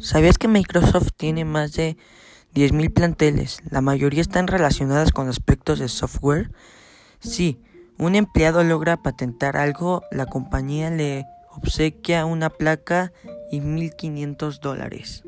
¿Sabías que Microsoft tiene más de 10.000 planteles? La mayoría están relacionadas con aspectos de software. Sí, un empleado logra patentar algo, la compañía le obsequia una placa y 1.500 dólares.